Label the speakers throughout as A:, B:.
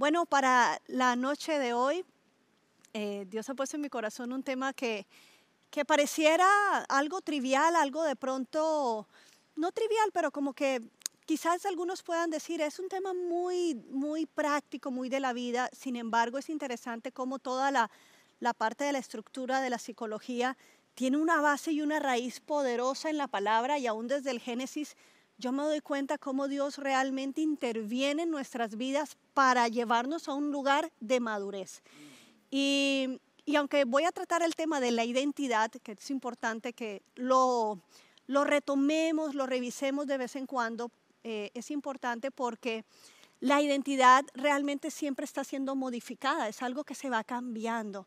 A: Bueno, para la noche de hoy, eh, Dios ha puesto en mi corazón un tema que, que pareciera algo trivial, algo de pronto, no trivial, pero como que quizás algunos puedan decir, es un tema muy, muy práctico, muy de la vida, sin embargo es interesante cómo toda la, la parte de la estructura de la psicología tiene una base y una raíz poderosa en la palabra y aún desde el Génesis yo me doy cuenta cómo Dios realmente interviene en nuestras vidas para llevarnos a un lugar de madurez. Y, y aunque voy a tratar el tema de la identidad, que es importante que lo, lo retomemos, lo revisemos de vez en cuando, eh, es importante porque la identidad realmente siempre está siendo modificada, es algo que se va cambiando.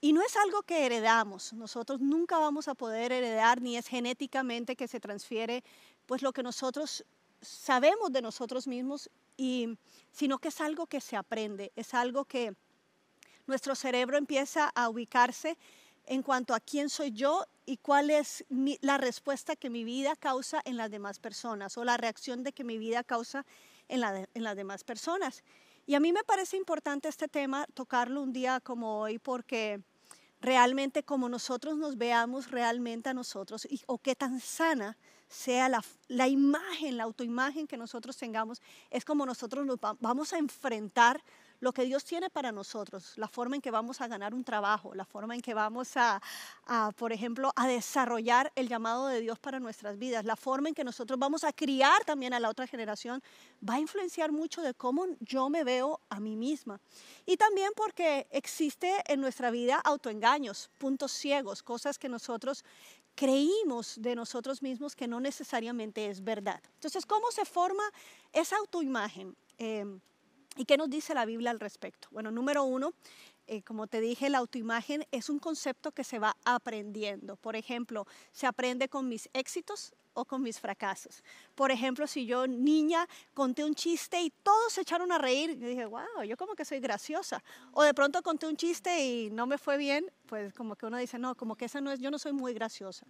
A: Y no es algo que heredamos, nosotros nunca vamos a poder heredar, ni es genéticamente que se transfiere pues lo que nosotros sabemos de nosotros mismos, y, sino que es algo que se aprende, es algo que nuestro cerebro empieza a ubicarse en cuanto a quién soy yo y cuál es la respuesta que mi vida causa en las demás personas o la reacción de que mi vida causa en, en las demás personas. Y a mí me parece importante este tema, tocarlo un día como hoy, porque realmente como nosotros nos veamos realmente a nosotros y, o qué tan sana sea la, la, imagen, la autoimagen que nosotros tengamos, es como nosotros nos vamos a enfrentar lo que Dios tiene para nosotros, la forma en que vamos a ganar un trabajo, la forma en que vamos a, por ejemplo, a desarrollar el llamado de Dios para nuestras vidas, la forma en que nosotros vamos a criar también a la otra generación, va a influenciar mucho de cómo yo me veo a mí misma. Y también porque existe en nuestra vida autoengaños, puntos ciegos, cosas que nosotros creímos de nosotros mismos que no necesariamente es verdad. Entonces, ¿cómo se forma esa autoimagen? Eh, ¿Y qué nos dice la Biblia al respecto? Bueno, número uno, eh, como te dije, la autoimagen es un concepto que se va aprendiendo. Por ejemplo, se aprende con mis éxitos o con mis fracasos. Por ejemplo, si yo niña conté un chiste y todos se echaron a reír, yo dije, wow, yo como que soy graciosa. O de pronto conté un chiste y no me fue bien, pues como que uno dice, no, como que esa no es, yo no soy muy graciosa.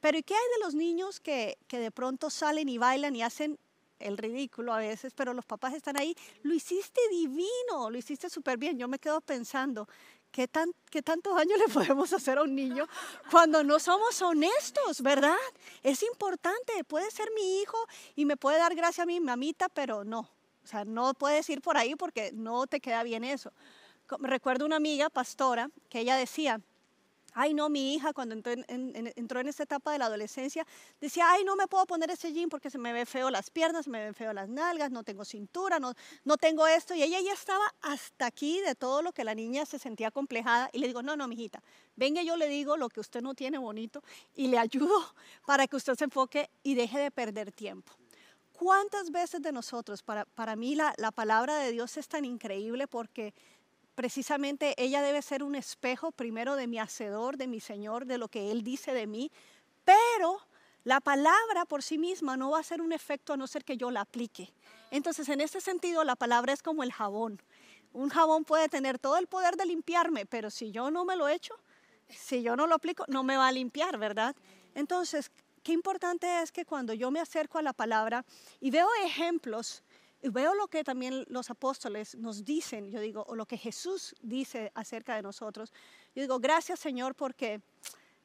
A: Pero ¿y qué hay de los niños que, que de pronto salen y bailan y hacen el ridículo a veces, pero los papás están ahí, lo hiciste divino, lo hiciste súper bien. Yo me quedo pensando, ¿qué, tan, ¿qué tanto daño le podemos hacer a un niño cuando no somos honestos, verdad? Es importante, puede ser mi hijo y me puede dar gracia a mi mamita, pero no, o sea, no puedes ir por ahí porque no te queda bien eso. Recuerdo una amiga pastora que ella decía, Ay, no, mi hija cuando entró en, entró en esta etapa de la adolescencia decía, ay, no me puedo poner ese jean porque se me ve feo las piernas, se me ven feo las nalgas, no tengo cintura, no, no tengo esto. Y ella ya estaba hasta aquí de todo lo que la niña se sentía complejada. Y le digo, no, no, mijita, venga, yo le digo lo que usted no tiene bonito y le ayudo para que usted se enfoque y deje de perder tiempo. ¿Cuántas veces de nosotros, para, para mí la, la palabra de Dios es tan increíble porque precisamente ella debe ser un espejo primero de mi hacedor, de mi Señor, de lo que Él dice de mí, pero la palabra por sí misma no va a ser un efecto a no ser que yo la aplique. Entonces, en ese sentido, la palabra es como el jabón. Un jabón puede tener todo el poder de limpiarme, pero si yo no me lo echo, si yo no lo aplico, no me va a limpiar, ¿verdad? Entonces, qué importante es que cuando yo me acerco a la palabra y veo ejemplos y veo lo que también los apóstoles nos dicen, yo digo, o lo que Jesús dice acerca de nosotros. Yo digo, gracias Señor porque,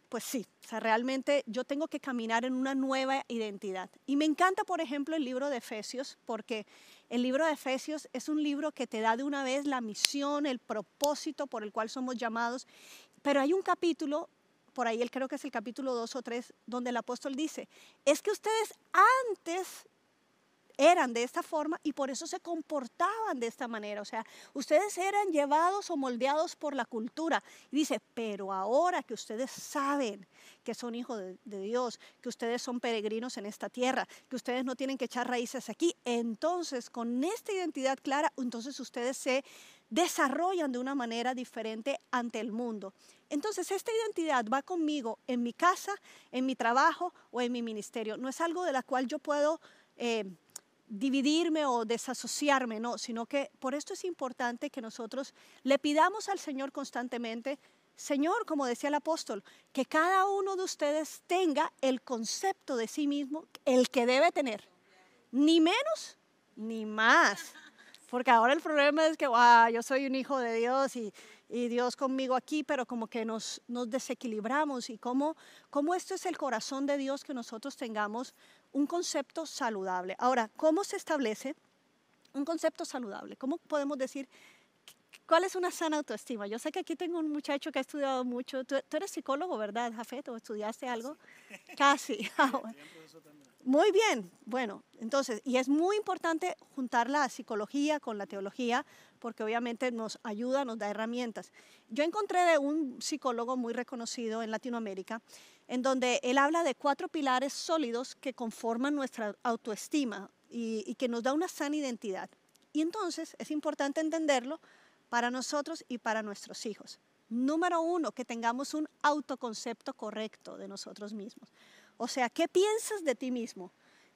A: pues sí, o sea, realmente yo tengo que caminar en una nueva identidad. Y me encanta, por ejemplo, el libro de Efesios, porque el libro de Efesios es un libro que te da de una vez la misión, el propósito por el cual somos llamados. Pero hay un capítulo por ahí él creo que es el capítulo 2 o 3, donde el apóstol dice, es que ustedes antes eran de esta forma y por eso se comportaban de esta manera. O sea, ustedes eran llevados o moldeados por la cultura. Y dice, pero ahora que ustedes saben que son hijos de, Dios, que ustedes son peregrinos en esta tierra, que ustedes no tienen que echar raíces aquí, entonces con esta identidad clara, entonces ustedes se desarrollan de una manera diferente ante el mundo. Entonces, esta identidad va conmigo en mi casa, en mi trabajo o en mi ministerio. No es algo de la cual yo puedo... Eh, dividirme o desasociarme, no, sino que por esto es importante que nosotros le pidamos al Señor constantemente, Señor, como decía el apóstol, que cada uno de ustedes tenga el concepto de sí mismo, el que debe tener, ni menos ni más. Porque ahora el problema es que wow, yo soy un hijo de Dios y, y Dios conmigo aquí, pero como que nos, nos desequilibramos y cómo, cómo esto es el corazón de Dios que nosotros tengamos un concepto saludable. Ahora, ¿cómo se establece un concepto saludable? ¿Cómo podemos decir cuál es una sana autoestima? Yo sé que aquí tengo un muchacho que ha estudiado mucho. Tú, eres psicólogo, ¿verdad, Jafet? ¿O estudiaste algo? Casi. Ah, muy bien, bueno, entonces, y es muy importante juntar la psicología con la teología, porque obviamente nos ayuda, nos da herramientas. Yo encontré de un psicólogo muy reconocido en Latinoamérica, en donde él habla de cuatro pilares sólidos que conforman nuestra autoestima y, y que nos da una sana identidad. Y entonces es importante entenderlo para nosotros y para nuestros hijos. Número uno, que tengamos un autoconcepto correcto de nosotros mismos. O sea, ¿qué piensas de ti mismo?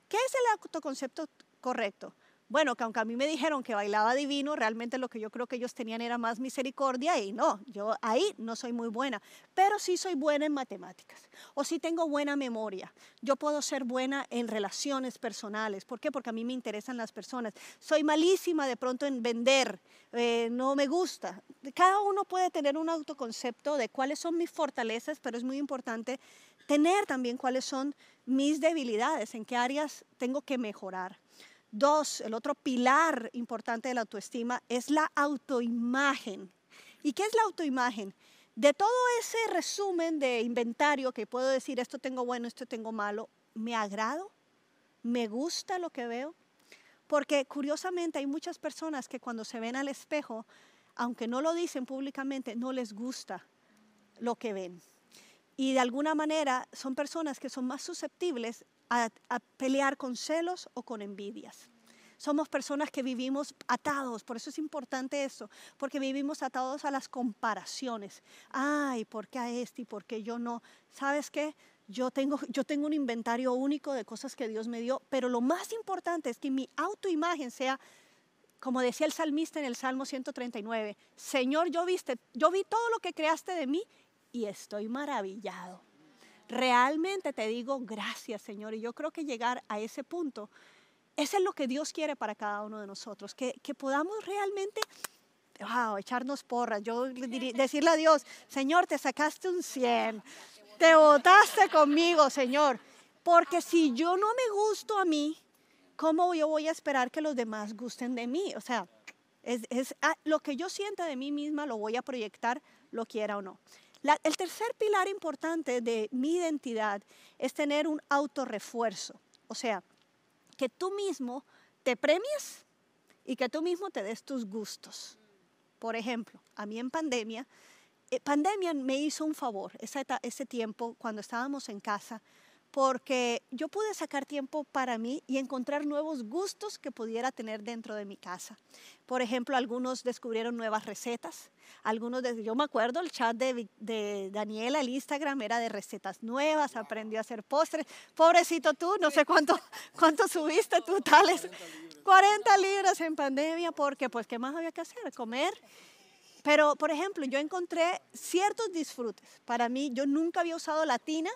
A: ¿Qué es el autoconcepto correcto? Bueno, que aunque a mí me dijeron que bailaba divino, realmente lo que yo creo que ellos tenían era más misericordia y no, yo ahí no soy muy buena, pero sí soy buena en matemáticas o sí tengo buena memoria. Yo puedo ser buena en relaciones personales. ¿Por qué? Porque a mí me interesan las personas. Soy malísima de pronto en vender, eh, no me gusta. Cada uno puede tener un autoconcepto de cuáles son mis fortalezas, pero es muy importante tener también cuáles son mis debilidades, en qué áreas tengo que mejorar. Dos, el otro pilar importante de la autoestima es la autoimagen. ¿Y qué es la autoimagen? De todo ese resumen de inventario que puedo decir, esto tengo bueno, esto tengo malo, ¿me agrado? ¿Me gusta lo que veo? Porque curiosamente hay muchas personas que cuando se ven al espejo, aunque no lo dicen públicamente, no les gusta lo que ven y de alguna manera son personas que son más susceptibles a, pelear con celos o con envidias. Somos personas que vivimos atados, por eso es importante eso, porque vivimos atados a las comparaciones. Ay, ¿por qué a este y por qué yo no? ¿Sabes qué? Yo tengo, yo tengo un inventario único de cosas que Dios me dio, pero lo más importante es que mi autoimagen sea, como decía el salmista en el Salmo 139, Señor, yo, viste, yo vi todo lo que creaste de mí y estoy maravillado. Realmente te digo gracias, Señor. Y yo creo que llegar a ese punto, eso es lo que Dios quiere para cada uno de nosotros, que, podamos realmente wow, echarnos porras. Yo decirle a Dios, Señor, te sacaste un 100, te votaste conmigo, Señor. Porque si yo no me gusto a mí, ¿cómo yo voy a esperar que los demás gusten de mí? O sea, es, es ah, lo que yo sienta de mí misma lo voy a proyectar, lo quiera o no el tercer pilar importante de mi identidad es tener un autorrefuerzo, o sea, que tú mismo te premies y que tú mismo te des tus gustos. Por ejemplo, a mí en pandemia, eh, pandemia me hizo un favor, ese, ese tiempo cuando estábamos en casa, porque yo pude sacar tiempo para mí y encontrar nuevos gustos que pudiera tener dentro de mi casa. Por ejemplo, algunos descubrieron nuevas recetas, algunos, de, yo me acuerdo, el chat de, de, Daniela, el Instagram era de recetas nuevas, aprendió a hacer postres. Pobrecito tú, no sé cuánto, cuánto subiste tú, tales 40 libras en pandemia, porque pues, ¿qué más había que hacer? Comer. Pero, por ejemplo, yo encontré ciertos disfrutes. Para mí, yo nunca había usado latina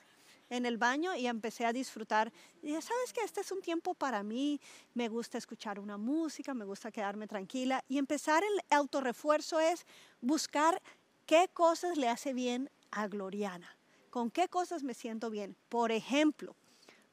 A: en el baño y empecé a disfrutar. Y ¿sabes qué? Este es un tiempo para mí, me gusta escuchar una música, me gusta quedarme tranquila. Y empezar el autorrefuerzo es buscar qué cosas le hace bien a Gloriana, con qué cosas me siento bien. Por ejemplo,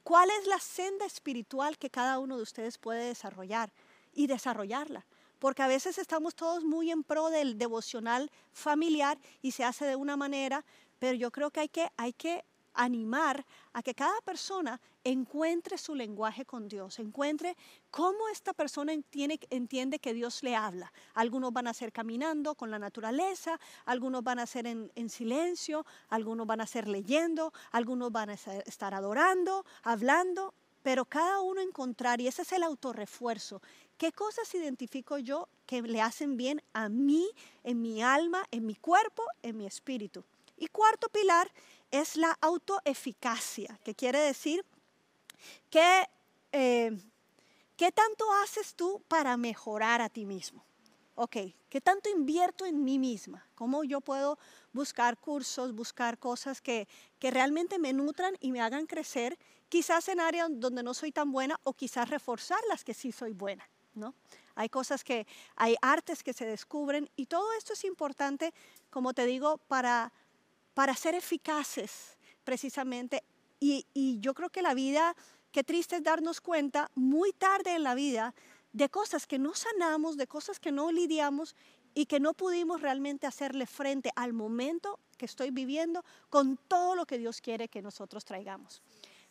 A: ¿cuál es la senda espiritual que cada uno de ustedes puede desarrollar y desarrollarla? porque a veces estamos todos muy en pro del devocional familiar y se hace de una manera, pero yo creo que hay que, hay que animar a que cada persona encuentre su lenguaje con Dios, encuentre cómo esta persona entiende que Dios le habla. Algunos van a ser caminando con la naturaleza, algunos van a ser en, silencio, algunos van a ser leyendo, algunos van a estar adorando, hablando, pero cada uno encontrar, y ese es el autorrefuerzo, ¿qué cosas identifico yo que le hacen bien a mí, en mi alma, en mi cuerpo, en mi espíritu? Y cuarto pilar es la autoeficacia, que quiere decir que eh, ¿qué tanto haces tú para mejorar a ti mismo? Ok, ¿qué tanto invierto en mí misma? ¿Cómo yo puedo buscar cursos, buscar cosas que, que realmente me nutran y me hagan crecer, quizás en áreas donde no soy tan buena o quizás reforzar las que sí soy buena? ¿no? Hay cosas que, hay artes que se descubren y todo esto es importante, como te digo, para, para ser eficaces precisamente. Y, yo creo que la vida, qué triste es darnos cuenta muy tarde en la vida de cosas que no sanamos, de cosas que no lidiamos y que no pudimos realmente hacerle frente al momento que estoy viviendo con todo lo que Dios quiere que nosotros traigamos.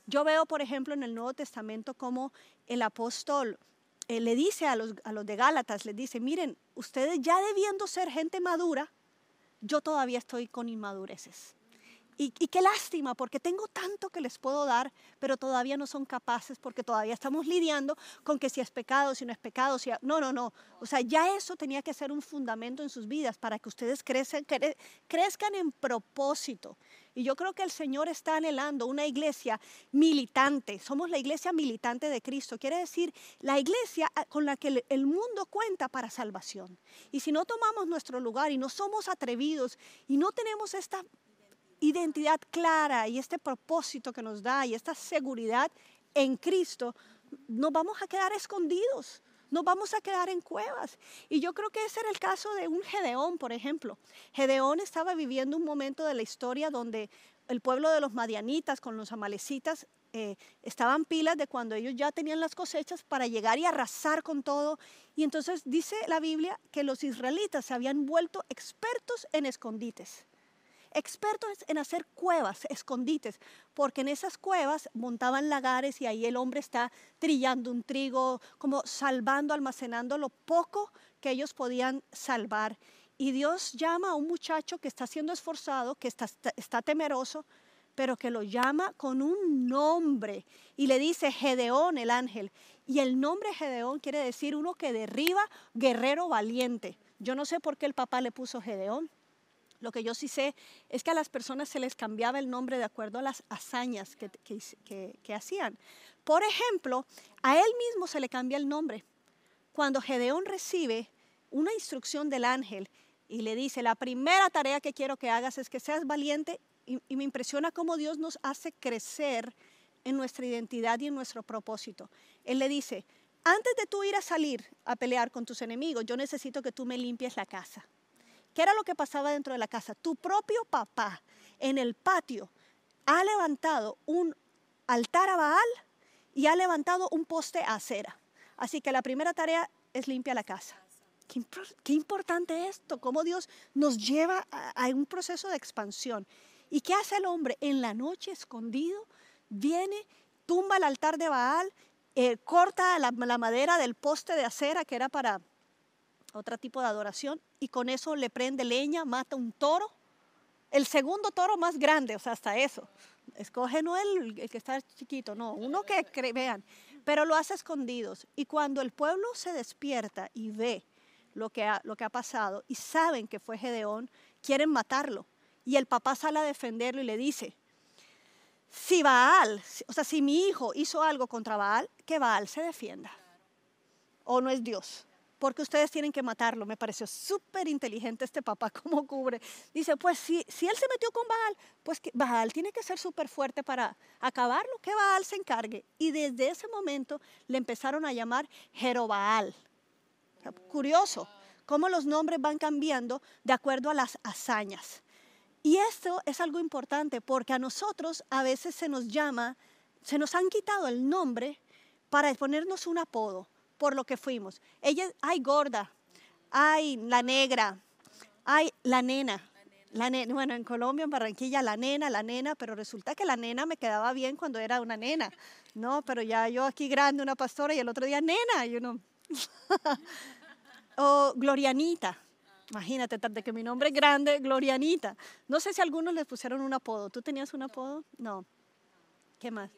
A: Yo veo, por ejemplo, en el Nuevo Testamento como el apóstol eh, le dice a los, a los de Gálatas, les dice, miren, ustedes ya debiendo ser gente madura, yo todavía estoy con inmadureces. Y, qué lástima, porque tengo tanto que les puedo dar, pero todavía no son capaces, porque todavía estamos lidiando con que si es pecado, si no es pecado, si... No, no, no. O sea, ya eso tenía que ser un fundamento en sus vidas para que ustedes crezcan, crezcan en propósito. Y yo creo que el Señor está anhelando una iglesia militante. Somos la iglesia militante de Cristo. Quiere decir, la iglesia ah, con la que el mundo cuenta para salvación. Y si no tomamos nuestro lugar y no somos atrevidos y no tenemos esta identidad clara y este propósito que nos da y esta seguridad en Cristo, nos vamos a quedar escondidos, nos vamos a quedar en cuevas. Y yo creo que ese era el caso de un Gedeón, por ejemplo. Gedeón estaba viviendo un momento de la historia donde el pueblo de los madianitas con los amalecitas eh, estaban pilas de cuando ellos ya tenían las cosechas para llegar y arrasar con todo. Y entonces dice la Biblia que los israelitas se habían vuelto expertos en escondites expertos en hacer cuevas, escondites, porque en esas cuevas montaban lagares y ahí el hombre está trillando un trigo, como salvando, almacenando lo poco que ellos podían salvar. Y Dios llama a un muchacho que está siendo esforzado, que está, temeroso, pero que lo llama con un nombre y le dice Gedeón el ángel. Y el nombre Gedeón quiere decir uno que derriba, guerrero valiente. Yo no sé por qué el papá le puso Gedeón. Lo que yo sí sé es que a las personas se les cambiaba el nombre de acuerdo a las hazañas que, hacían. Por ejemplo, a él mismo se le cambia el nombre. Cuando Gedeón recibe una instrucción del ángel y le dice, la primera tarea que quiero que hagas es que seas valiente, y, y me impresiona cómo Dios nos hace crecer en nuestra identidad y en nuestro propósito. Él le dice, antes de tú ir a salir a pelear con tus enemigos, yo necesito que tú me limpies la casa. ¿Qué era lo que pasaba dentro de la casa? Tu propio papá en el patio ha levantado un altar a Baal y ha levantado un poste a acera. Así que la primera tarea es limpiar la casa. Qué, importante esto, cómo Dios nos lleva a, un proceso de expansión. ¿Y qué hace el hombre? En la noche, escondido, viene, tumba el altar de Baal, eh, corta la madera del poste de acera que era para otro tipo de adoración, y con eso le prende leña, mata un toro, el segundo toro más grande, o sea, hasta eso. Escoge no el, que está chiquito, no, uno que vean, pero lo hace escondidos. Y cuando el pueblo se despierta y ve lo que, ha, lo que ha pasado y saben que fue Gedeón, quieren matarlo. Y el papá sale a defenderlo y le dice, si Baal, o sea, si mi hijo hizo algo contra Baal, que Baal se defienda. O no es Dios porque ustedes tienen que matarlo. Me pareció súper inteligente este papá, cómo cubre. Dice, pues si, si él se metió con Baal, pues que Baal tiene que ser súper fuerte para acabarlo, que Baal se encargue. Y desde ese momento le empezaron a llamar Jerobaal. Curioso, cómo los nombres van cambiando de acuerdo a las hazañas. Y esto es algo importante porque a nosotros a veces se nos llama, se nos han quitado el nombre para ponernos un apodo por lo que fuimos. Ella, ay, gorda, ay, la negra, ay, la nena. La nena, bueno, en Colombia, en Barranquilla, la nena, la nena, pero resulta que la nena me quedaba bien cuando era una nena, ¿no? Pero ya yo aquí grande, una pastora, y el otro día nena, y uno... o Glorianita, imagínate, de que mi nombre es grande, Glorianita. No sé si algunos les pusieron un apodo. ¿Tú tenías un apodo? No. ¿Qué más?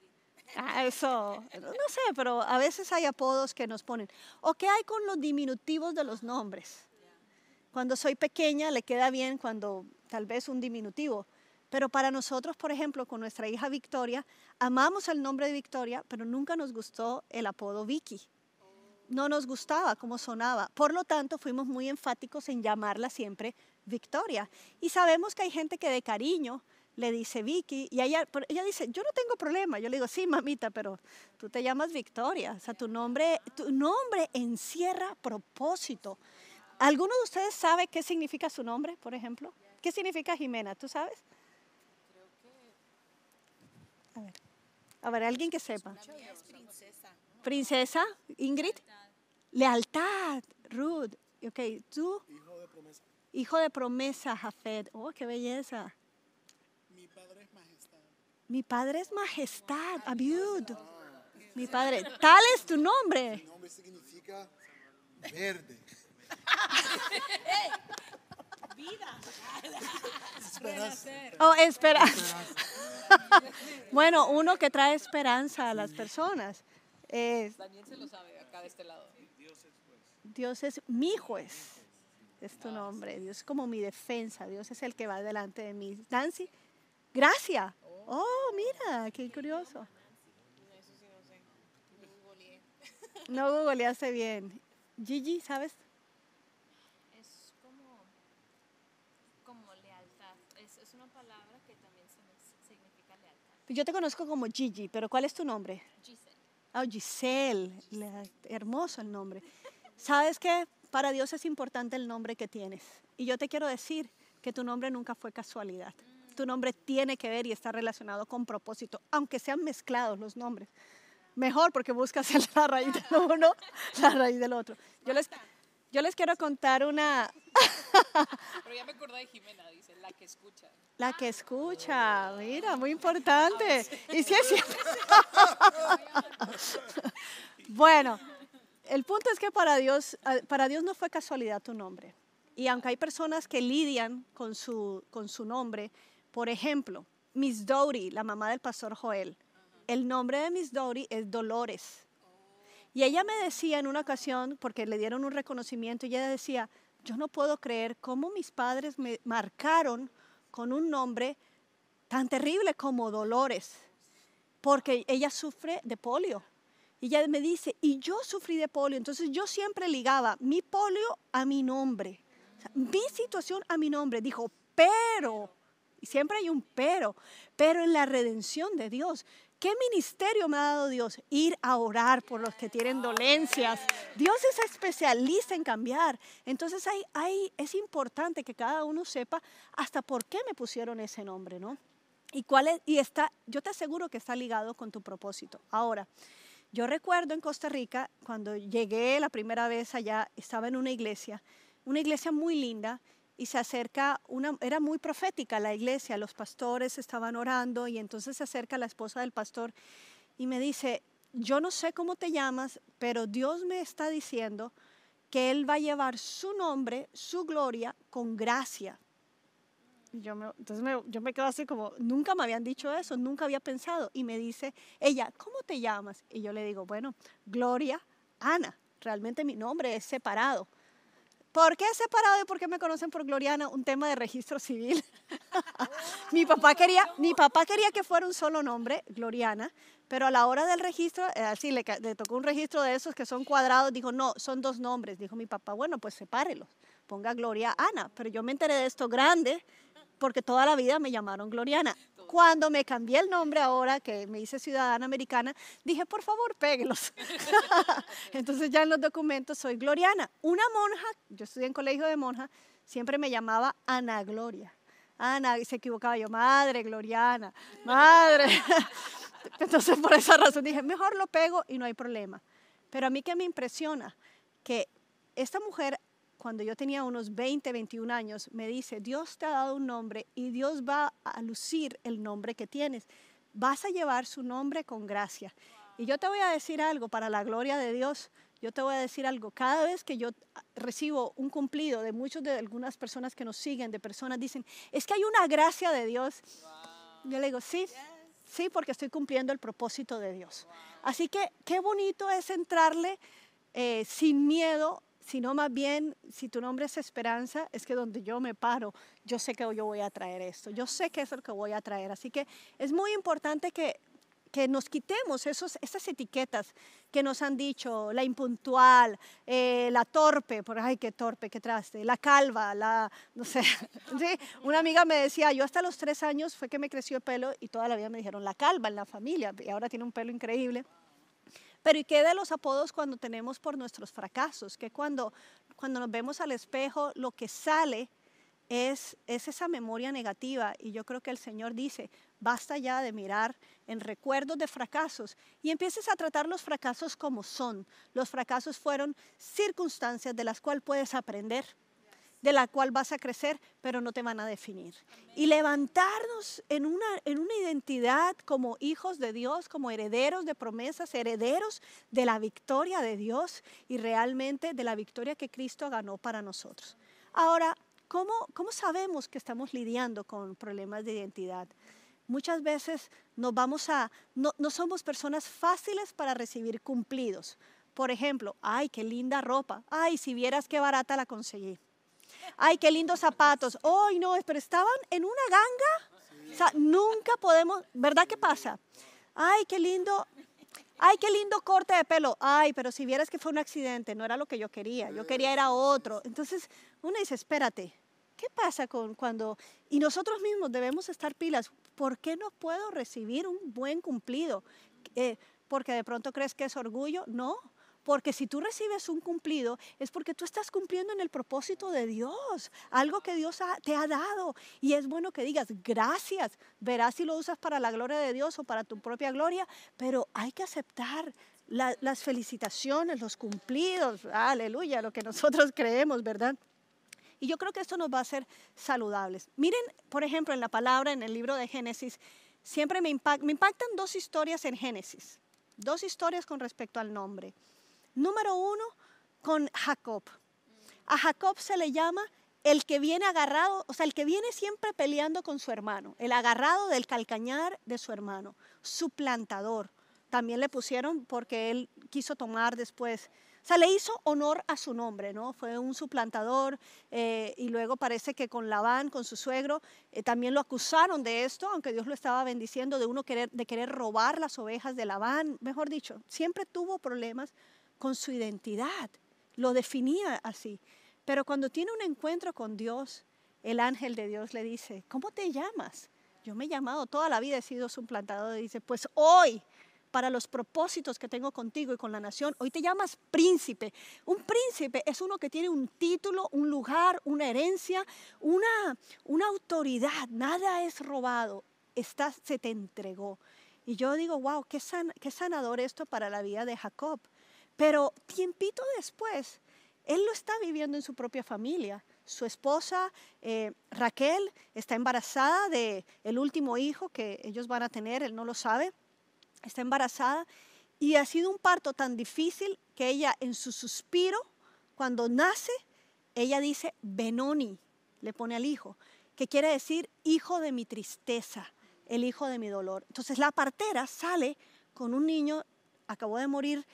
A: Ah, eso, no sé, pero a veces hay apodos que nos ponen. ¿O qué hay con los diminutivos de los nombres? Cuando soy pequeña le queda bien cuando tal vez un diminutivo. Pero para nosotros, por ejemplo, con nuestra hija Victoria, amamos el nombre de Victoria, pero nunca nos gustó el apodo Vicky. No nos gustaba cómo sonaba. Por lo tanto, fuimos muy enfáticos en llamarla siempre Victoria. Y sabemos que hay gente que de cariño le dice Vicky, y ella, ella dice, yo no tengo problema. Yo le digo, sí, mamita, pero tú te llamas Victoria. O sea, tu nombre, tu nombre encierra propósito. ¿Alguno de ustedes sabe qué significa su nombre, por ejemplo? ¿Qué significa Jimena? ¿Tú sabes? A ver, a ver alguien que sepa.
B: princesa.
A: Ingrid. Lealtad, Ruth. Ok, tú.
C: Hijo de promesa.
A: Hijo de promesa, Jafet. Oh, qué belleza.
C: Mi padre es majestad.
A: Mi padre es majestad, Abiud. Mi padre, tal es tu nombre.
C: Mi nombre significa verde.
B: Vida.
C: Esperanza.
A: Oh, esperanza. bueno, uno que trae esperanza a las personas. Es,
B: Daniel se lo sabe acá de este lado.
A: Dios es mi juez. Es tu nombre. Dios es como mi defensa. Dios es el que va delante de mí. Nancy, gracias. Oh, mira, qué curioso.
B: No
A: googleaste bien. Gigi, ¿sabes?
D: Es como, como lealtad. Es, es una palabra que también significa lealtad.
A: Yo te conozco como Gigi, pero ¿cuál es tu nombre?
D: Giselle.
A: Oh, Giselle, hermoso el nombre. ¿Sabes qué? Para Dios es importante el nombre que tienes. Y yo te quiero decir que tu nombre nunca fue casualidad. Tu nombre tiene que ver y está relacionado con propósito, aunque sean mezclados los nombres. Mejor porque buscas la raíz de uno, la raíz del otro. Yo les, yo les quiero contar una,
B: Pero ya me acordé de Jimena, dice, la que escucha.
A: la que escucha, mira, muy importante. Y si es cierto. Bueno, el punto es que para Dios, ah, para Dios no fue casualidad tu nombre. Y aunque hay personas que lidian con su, con su nombre, por ejemplo, Miss Dory, la mamá del pastor Joel, el nombre de Miss Dory es Dolores. Y ella me decía en una ocasión, porque le dieron un reconocimiento, y ella decía, yo no puedo creer cómo mis padres me marcaron con un nombre tan terrible como Dolores, porque ella sufre de polio. Y ella me dice, y yo sufrí de polio, entonces yo siempre ligaba mi polio a mi nombre, mi situación a mi nombre. Dijo, pero, siempre hay un pero, pero en la redención de Dios. ¿Qué ministerio me ha dado Dios? Ir a orar por los que tienen dolencias. Dios es especialista en cambiar. Entonces hay, hay, es importante que cada uno sepa hasta por qué me pusieron ese nombre, ¿no? Y cuál y está, yo te aseguro que está ligado con tu propósito. Ahora, yo recuerdo en Costa Rica, cuando llegué la primera vez allá, estaba en una iglesia, una iglesia muy linda, y se acerca, una, era muy profética la iglesia, los pastores estaban orando, y entonces se acerca la esposa del pastor y me dice, yo no sé cómo te llamas, pero Dios me está diciendo que Él va a llevar su nombre, su gloria, con gracia. Yo me, entonces me- yo me quedo así como, nunca me habían dicho eso, nunca había pensado. Y me dice ella, ¿cómo te llamas? Y yo le digo, bueno, Gloria Ana. Realmente mi nombre es separado. ¿Por qué separado y por qué me conocen por Gloriana? Un tema de registro civil. mi, papá quería, mi papá quería que fuera un solo nombre, Gloriana, pero a la hora del registro, eh, así le, le tocó un registro de esos que son cuadrados, dijo, no, son dos nombres. Dijo mi papá, bueno, pues sepárelos, ponga Gloria Ana. Pero yo me enteré de esto grande porque toda la vida me llamaron Gloriana. Cuando me cambié el nombre ahora, que me hice ciudadana americana, dije, por favor, péguelos. Entonces ya en los documentos soy Gloriana. Una monja, yo estudié en colegio de monja, siempre me llamaba Ana Gloria. Ana, y se equivocaba yo, madre Gloriana, madre. Entonces por esa razón dije, mejor lo pego y no hay problema. Pero a mí que me impresiona que esta mujer, cuando yo tenía unos 20, 21 años, me dice, Dios te ha dado un nombre y Dios va a lucir el nombre que tienes. Vas a llevar su nombre con gracia. Y yo te voy a decir algo, para la gloria de Dios, yo te voy a decir algo. Cada vez que yo recibo un cumplido de muchos de algunas personas que nos siguen, de personas dicen, es que hay una gracia de Dios. Yo le digo, sí, sí, porque estoy cumpliendo el propósito de Dios. Así que qué bonito es entrarle eh, sin miedo, sino más bien, si tu nombre es esperanza, es que donde yo me paro, yo sé que yo voy a traer esto, yo sé que es lo que voy a traer. Así que es muy importante que, que nos quitemos esos, esas etiquetas que nos han dicho, la impuntual, eh, la torpe, por ay, qué torpe, qué traste, la calva, la, no sé. ¿sí? Una amiga me decía, yo hasta los tres años fue que me creció el pelo y toda la vida me dijeron la calva en la familia y ahora tiene un pelo increíble. Pero ¿y qué de los apodos cuando tenemos por nuestros fracasos? Que cuando, cuando nos vemos al espejo, lo que sale es, es esa memoria negativa. Y yo creo que el Señor dice, basta ya de mirar en recuerdos de fracasos y empieces a tratar los fracasos como son. Los fracasos fueron circunstancias de las cuales puedes aprender de la cual vas a crecer, pero no te van a definir. Y levantarnos en una, en una identidad como hijos de Dios, como herederos de promesas, herederos de la victoria de Dios y realmente de la victoria que Cristo ganó para nosotros. Ahora, ¿cómo, cómo sabemos que estamos lidiando con problemas de identidad? Muchas veces nos vamos a, no, no somos personas fáciles para recibir cumplidos. Por ejemplo, ay, qué linda ropa. Ay, si vieras qué barata la conseguí ay, qué lindos zapatos, ay, no, pero estaban en una ganga. O sea, nunca podemos, ¿verdad qué pasa? Ay, qué lindo, ay, qué lindo corte de pelo. Ay, pero si vieras que fue un accidente, no era lo que yo quería, yo quería era otro. Entonces, uno dice, espérate, ¿qué pasa con cuando, y nosotros mismos debemos estar pilas, ¿por qué no puedo recibir un buen cumplido? Eh, porque de pronto crees que es orgullo, no, porque si tú recibes un cumplido, es porque tú estás cumpliendo en el propósito de Dios, algo que Dios te ha dado. Y es bueno que digas gracias. Verás si lo usas para la gloria de Dios o para tu propia gloria, pero hay que aceptar las felicitaciones, los cumplidos. Aleluya, lo que nosotros creemos, ¿verdad? Y yo creo que esto nos va a hacer saludables. Miren, por ejemplo, en la palabra, en el libro de Génesis, siempre me, me impactan dos historias en Génesis. Dos historias con respecto al nombre. Número uno, con Jacob. A Jacob se le llama el que viene agarrado, o sea, el que viene siempre peleando con su hermano, el agarrado del calcañar de su hermano, suplantador. También le pusieron porque él quiso tomar después. O sea, le hizo honor a su nombre, ¿no? Fue un suplantador eh, y luego parece que con Labán, con su suegro, eh, también lo acusaron de esto, aunque Dios lo estaba bendiciendo, de uno querer, de querer robar las ovejas de Labán, mejor dicho, siempre tuvo problemas con su identidad, lo definía así. Pero cuando tiene un encuentro con Dios, el ángel de Dios le dice, ¿cómo te llamas? Yo me he llamado toda la vida, he sido suplantador. Y dice, pues hoy, para los propósitos que tengo contigo y con la nación, hoy te llamas príncipe. Un príncipe es uno que tiene un título, un lugar, una herencia, una, una autoridad. Nada es robado, Está, se te entregó. Y yo digo, wow, qué, qué sanador esto para la vida de Jacob. Pero tiempito después, él lo está viviendo en su propia familia. Su esposa eh, Raquel está embarazada de el último hijo que ellos van a tener, él no lo sabe. Está embarazada y ha sido un parto tan difícil que ella en su suspiro, cuando nace, ella dice Benoni, le pone al hijo, que quiere decir hijo de mi tristeza, el hijo de mi dolor. Entonces la partera sale con un niño, acabó de morir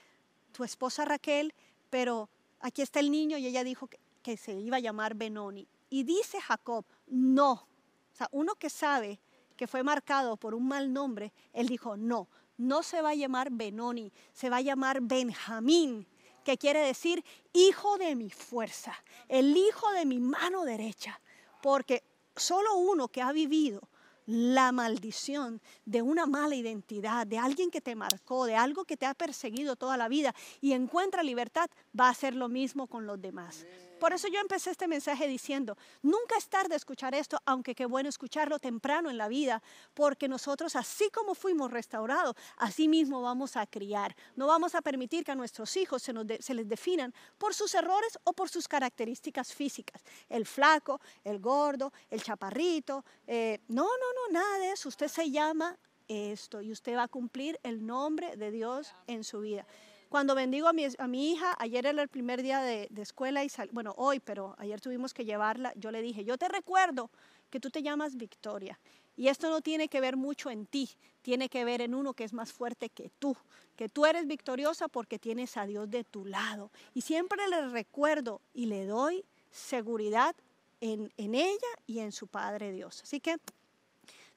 A: tu esposa Raquel, pero aquí está el niño y ella dijo que, se iba a llamar Benoni. Y dice Jacob, no. O sea, uno que sabe que fue marcado por un mal nombre, él dijo, no, no se va a llamar Benoni, se va a llamar Benjamín, que quiere decir hijo de mi fuerza, el hijo de mi mano derecha, porque solo uno que ha vivido la maldición de una mala identidad, de alguien que te marcó, de algo que te ha perseguido toda la vida y encuentra libertad, va a hacer lo mismo con los demás. Por eso yo empecé este mensaje diciendo, nunca es tarde escuchar esto, aunque qué bueno escucharlo temprano en la vida, porque nosotros así como fuimos restaurados, así mismo vamos a criar. No vamos a permitir que a nuestros hijos se, les definan por sus errores o por sus características físicas. El flaco, el gordo, el chaparrito. Eh, no, no, no, nada de eso. Usted se llama esto y usted va a cumplir el nombre de Dios en su vida. Cuando bendigo a mi, a mi hija, ayer era el primer día de, escuela y bueno, hoy, pero ayer tuvimos que llevarla, yo le dije, yo te recuerdo que tú te llamas Victoria. Y esto no tiene que ver mucho en ti, tiene que ver en uno que es más fuerte que tú, que tú eres victoriosa porque tienes a Dios de tu lado. Y siempre le recuerdo y le doy seguridad en, en ella y en su Padre Dios. Así que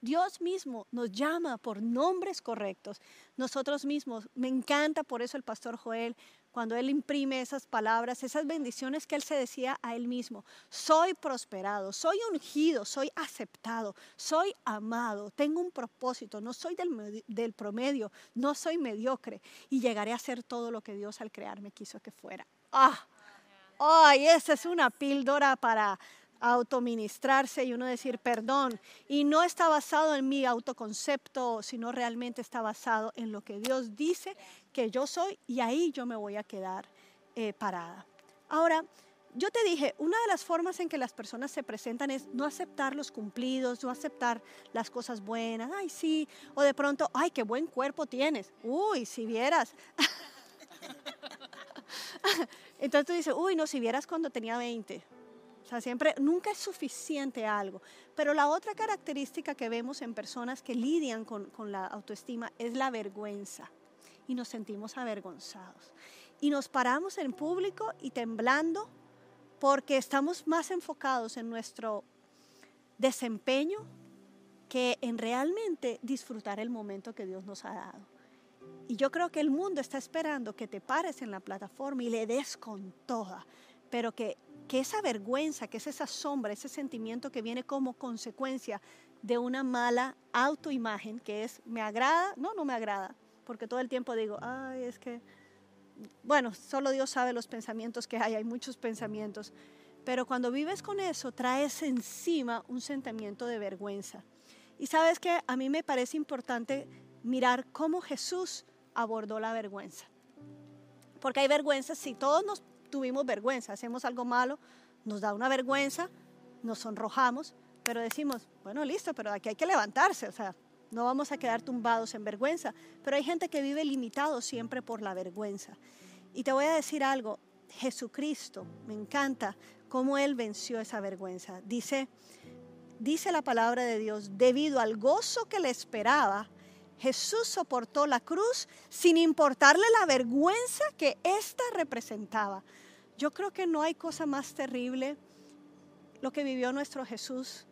A: Dios mismo nos llama por nombres correctos. Nosotros mismos, me encanta por eso el pastor Joel, cuando él imprime esas palabras, esas bendiciones que él se decía a él mismo. Soy prosperado, soy ungido, soy aceptado, soy amado, tengo un propósito, no soy del, promedio, no soy mediocre y llegaré a ser todo lo que Dios al crearme quiso que fuera. Ah, ay, esa es una píldora para autoministrarse y uno decir perdón. Y no está basado en mi autoconcepto, sino realmente está basado en lo que Dios dice que yo soy y ahí yo me voy a quedar eh, parada. Ahora, yo te dije, una de las formas en que las personas se presentan es no aceptar los cumplidos, no aceptar las cosas buenas, ay sí, o de pronto, ay, qué buen cuerpo tienes, uy, si vieras. Entonces tú dices, uy, no, si vieras cuando tenía 20, o sea, siempre, nunca es suficiente algo. Pero la otra característica que vemos en personas que lidian con, con la autoestima es la vergüenza. Y nos sentimos avergonzados. Y nos paramos en público y temblando porque estamos más enfocados en nuestro desempeño que en realmente disfrutar el momento que Dios nos ha dado. Y yo creo que el mundo está esperando que te pares en la plataforma y le des con toda, pero que que esa vergüenza, que es esa sombra, ese sentimiento que viene como consecuencia de una mala autoimagen, que es, ¿me agrada? No, no me agrada, porque todo el tiempo digo, ay, es que, bueno, solo Dios sabe los pensamientos que hay, hay muchos pensamientos, pero cuando vives con eso, traes encima un sentimiento de vergüenza. Y sabes que a mí me parece importante mirar cómo Jesús abordó la vergüenza. Porque hay vergüenza, si todos nos tuvimos vergüenza, hacemos algo malo, nos da una vergüenza, nos sonrojamos, pero decimos, bueno, listo, pero aquí hay que levantarse, o sea, no vamos a quedar tumbados en vergüenza, pero hay gente que vive limitado siempre por la vergüenza. Y te voy a decir algo, Jesucristo, me encanta cómo Él venció esa vergüenza. Dice, dice la palabra de Dios, debido al gozo que le esperaba, Jesús soportó la cruz sin importarle la vergüenza que ésta representaba. Yo creo que no hay cosa más terrible lo que vivió nuestro Jesús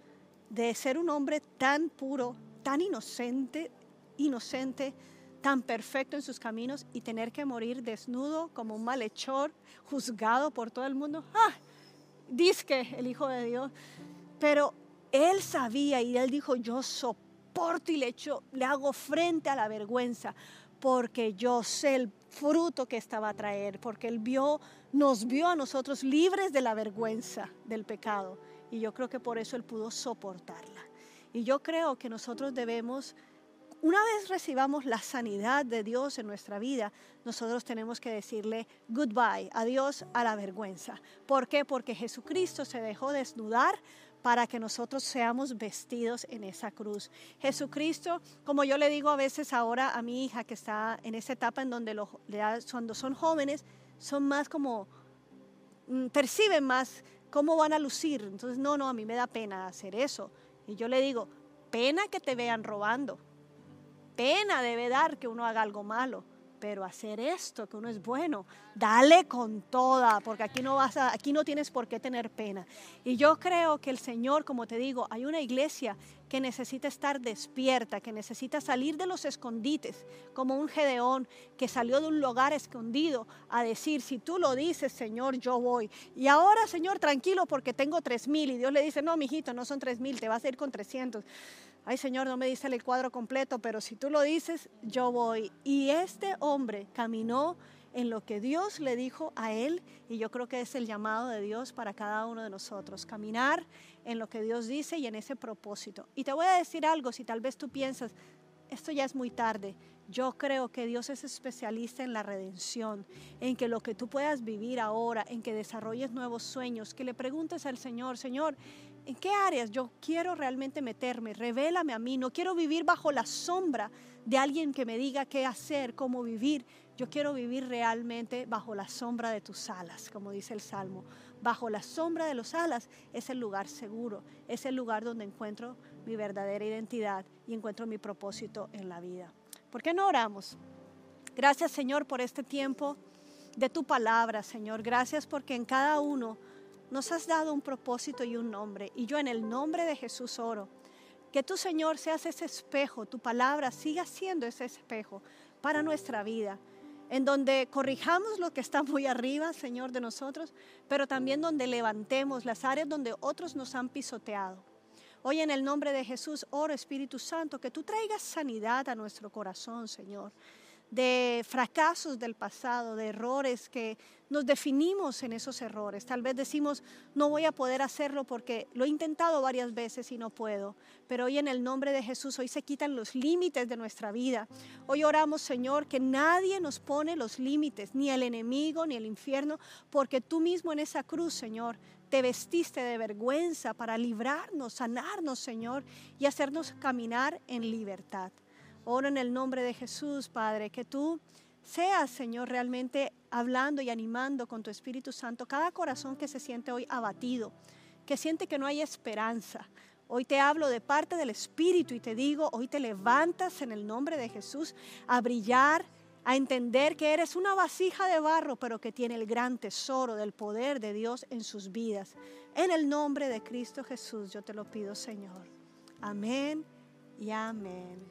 A: de ser un hombre tan puro, tan inocente, inocente, tan perfecto en sus caminos y tener que morir desnudo como un malhechor, juzgado por todo el mundo. Ah, que el Hijo de Dios. Pero él sabía y él dijo, yo soporto y le, echo, le hago frente a la vergüenza porque yo sé el fruto que estaba a traer, porque Él vio, nos vio a nosotros libres de la vergüenza del pecado. Y yo creo que por eso Él pudo soportarla. Y yo creo que nosotros debemos, una vez recibamos la sanidad de Dios en nuestra vida, nosotros tenemos que decirle goodbye, adiós a la vergüenza. ¿Por qué? Porque Jesucristo se dejó desnudar para que nosotros seamos vestidos en esa cruz. Jesucristo, como yo le digo a veces ahora a mi hija que está en esa etapa en donde cuando son jóvenes, son más como, mm, perciben más cómo van a lucir. Entonces, no, no, a mí me da pena hacer eso. Y yo le digo, pena que te vean robando. Pena debe dar que uno haga algo malo pero hacer esto, que uno es bueno, dale con toda, porque aquí no vas a, aquí no tienes por qué tener pena. Y yo creo que el Señor, como te digo, hay una iglesia que necesita estar despierta, que necesita salir de los escondites, como un Gedeón que salió de un lugar escondido a decir, si tú lo dices, Señor, yo voy. Y ahora, Señor, tranquilo porque tengo tres mil. Y Dios le dice, no, mijito, no son tres mil, te vas a ir con trescientos ay Señor, no me dice el cuadro completo, pero si tú lo dices, yo voy. Y este hombre caminó en lo que Dios le dijo a él, y yo creo que es el llamado de Dios para cada uno de nosotros, caminar en lo que Dios dice y en ese propósito. Y te voy a decir algo, si tal vez tú piensas, esto ya es muy tarde, yo creo que Dios es especialista en la redención, en que lo que tú puedas vivir ahora, en que desarrolles nuevos sueños, que le preguntes al Señor, Señor, ¿En qué áreas yo quiero realmente meterme? Revélame a mí. No quiero vivir bajo la sombra de alguien que me diga qué hacer, cómo vivir. Yo quiero vivir realmente bajo la sombra de tus alas, como dice el Salmo. Bajo la sombra de los alas es el lugar seguro, es el lugar donde encuentro mi verdadera identidad y encuentro mi propósito en la vida. ¿Por qué no oramos? Gracias Señor por este tiempo de tu palabra, Señor. Gracias porque en cada uno nos has dado un propósito y un nombre. Y yo en el nombre de Jesús oro Que tú, Señor, seas ese espejo, tu palabra siga siendo ese espejo para nuestra vida, en donde corrijamos lo que está muy arriba, Señor, de nosotros, pero también donde levantemos las áreas donde otros nos han pisoteado. Hoy en el nombre de Jesús, oro Espíritu Santo, que tú traigas sanidad a nuestro corazón, Señor de fracasos del pasado, de errores que nos definimos en esos errores. Tal vez decimos, no voy a poder hacerlo porque lo he intentado varias veces y no puedo. Pero hoy en el nombre de Jesús, hoy se quitan los límites de nuestra vida. Hoy oramos, Señor, que nadie nos pone los límites, ni el enemigo, ni el infierno, porque tú mismo en esa cruz, Señor, te vestiste de vergüenza para librarnos, sanarnos, Señor, y hacernos caminar en libertad. Oro en el nombre de Jesús, Padre, que tú seas, Señor, realmente hablando y animando con tu Espíritu Santo cada corazón que se siente hoy abatido, que siente que no hay esperanza. Hoy te hablo de parte del Espíritu y te digo, hoy te levantas en el nombre de Jesús a brillar, a entender que eres una vasija de barro, pero que tiene el gran tesoro del poder de Dios en sus vidas. En el nombre de Cristo Jesús yo te lo pido, Señor. Amén y amén.